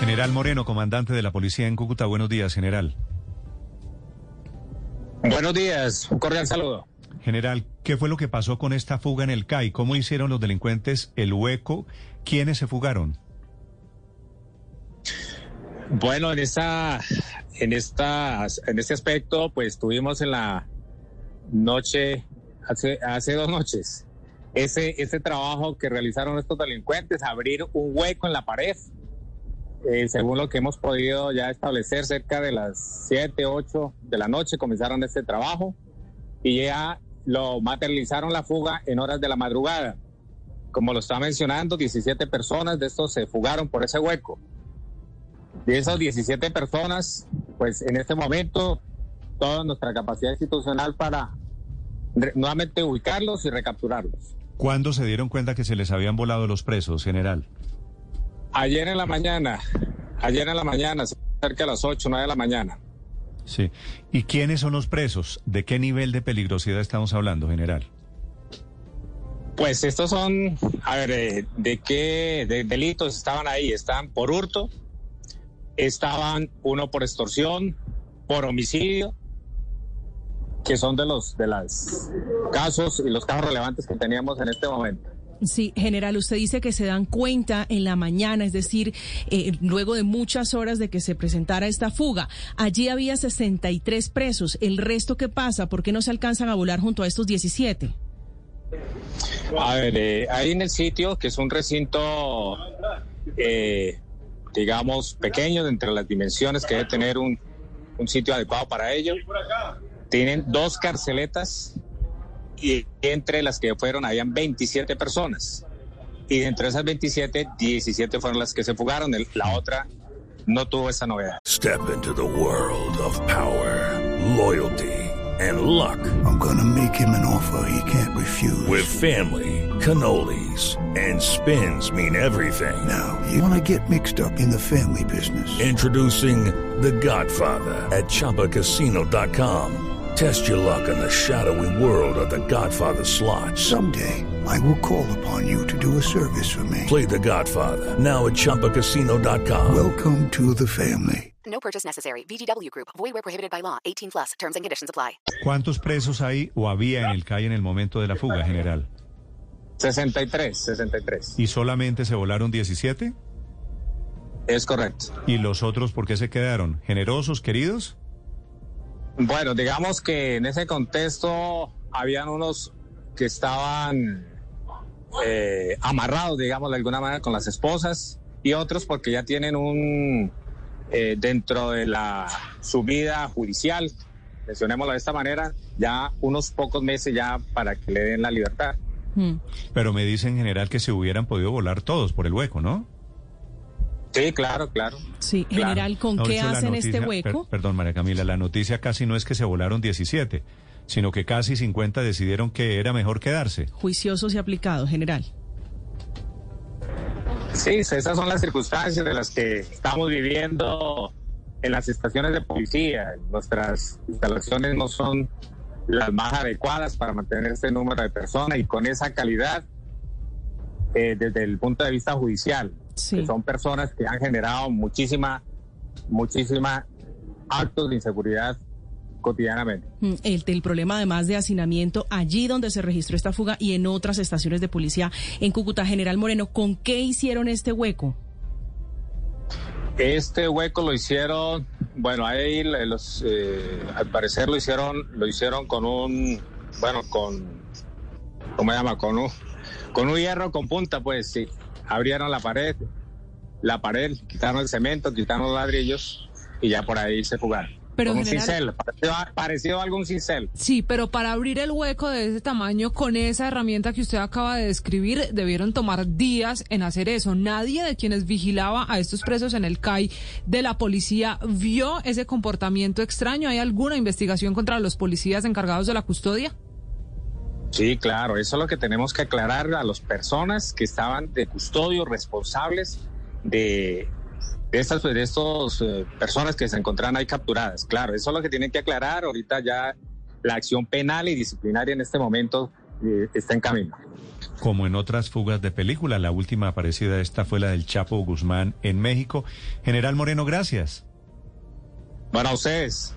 General Moreno, comandante de la policía en Cúcuta. Buenos días, general. Buenos días. Un cordial saludo. General, ¿qué fue lo que pasó con esta fuga en el CAI? ¿Cómo hicieron los delincuentes el hueco? ¿Quiénes se fugaron? Bueno, en esta, en esta, en este aspecto, pues tuvimos en la noche, hace, hace dos noches, ese, ese trabajo que realizaron estos delincuentes, abrir un hueco en la pared. Eh, según lo que hemos podido ya establecer, cerca de las 7, 8 de la noche comenzaron este trabajo y ya lo materializaron la fuga en horas de la madrugada. Como lo está mencionando, 17 personas de estos se fugaron por ese hueco. De esas 17 personas, pues en este momento, toda nuestra capacidad institucional para nuevamente ubicarlos y recapturarlos. ¿Cuándo se dieron cuenta que se les habían volado los presos, general? Ayer en la mañana, ayer en la mañana, cerca de las 8, 9 de la mañana. Sí. ¿Y quiénes son los presos? ¿De qué nivel de peligrosidad estamos hablando, general? Pues estos son, a ver, eh, ¿de qué de delitos estaban ahí? Estaban por hurto, estaban uno por extorsión, por homicidio, que son de los de los casos y los casos relevantes que teníamos en este momento. Sí, general, usted dice que se dan cuenta en la mañana, es decir, eh, luego de muchas horas de que se presentara esta fuga. Allí había 63 presos. ¿El resto qué pasa? ¿Por qué no se alcanzan a volar junto a estos 17? A ver, eh, ahí en el sitio, que es un recinto, eh, digamos, pequeño, entre las dimensiones que debe tener un, un sitio adecuado para ello, tienen dos carceletas y entre las que fueron habían 27 personas. Y entre esas 27, 17 fueron las que se fugaron. La otra no tuvo esa novedad. Step into the world of power, loyalty and luck. I'm gonna make him an offer he can't refuse. With family, cannolis and spins mean everything. Now, you wanna get mixed up in the family business. Introducing The Godfather at ChumbaCasino.com. Test your luck in the shadowy world of the Godfather slot. Someday, I will call upon you to do a service for me. Play the Godfather, now at ChumbaCasino.com. Welcome to the family. No purchase necessary. VGW Group. Void where prohibited by law. 18 plus. Terms and conditions apply. ¿Cuántos presos hay o había en el CAI en el momento de la fuga, general? 63, 63. ¿Y solamente se volaron 17? Es correcto. ¿Y los otros por qué se quedaron? ¿Generosos, queridos? Bueno, digamos que en ese contexto habían unos que estaban eh, amarrados, digamos, de alguna manera con las esposas y otros porque ya tienen un, eh, dentro de la subida judicial, mencionémoslo de esta manera, ya unos pocos meses ya para que le den la libertad. Hmm. Pero me dice en general que se hubieran podido volar todos por el hueco, ¿no? Sí, claro, claro. Sí, general, ¿con qué hacen este hueco? perdón, María Camila, la noticia casi no es que se volaron 17, sino que casi 50 decidieron que era mejor quedarse. Juiciosos y aplicados, general. Sí, esas son las circunstancias de las que estamos viviendo en las estaciones de policía. Nuestras instalaciones no son las más adecuadas para mantener este número de personas y con esa calidad eh, desde el punto de vista judicial que son personas que han generado muchísima, muchísima actos de inseguridad cotidianamente. Mm, el, el, problema además de hacinamiento allí donde se registró esta fuga y en otras estaciones de policía en Cúcuta. General Moreno, ¿con qué hicieron este hueco? Este hueco lo hicieron, bueno, ahí los, eh, al parecer lo hicieron, lo hicieron con un, bueno, con, ¿cómo se llama? Con un, con un hierro con punta, pues sí abrieron la pared, la pared, quitaron el cemento, quitaron los ladrillos y ya por ahí se fugaron. Pero con un cincel, parecido a, parecido a algún cincel. Sí, pero para abrir el hueco de ese tamaño con esa herramienta que usted acaba de describir, debieron tomar días en hacer eso. Nadie de quienes vigilaba a estos presos en el CAI de la policía vio ese comportamiento extraño. ¿Hay alguna investigación contra los policías encargados de la custodia? Sí, claro, eso es lo que tenemos que aclarar a las personas que estaban de custodio, responsables de, de estas de estos, eh, personas que se encontraban ahí capturadas. Claro, eso es lo que tienen que aclarar. Ahorita ya la acción penal y disciplinaria en este momento eh, está en camino. Como en otras fugas de película, la última aparecida esta fue la del Chapo Guzmán en México. General Moreno, gracias. Bueno, a ustedes.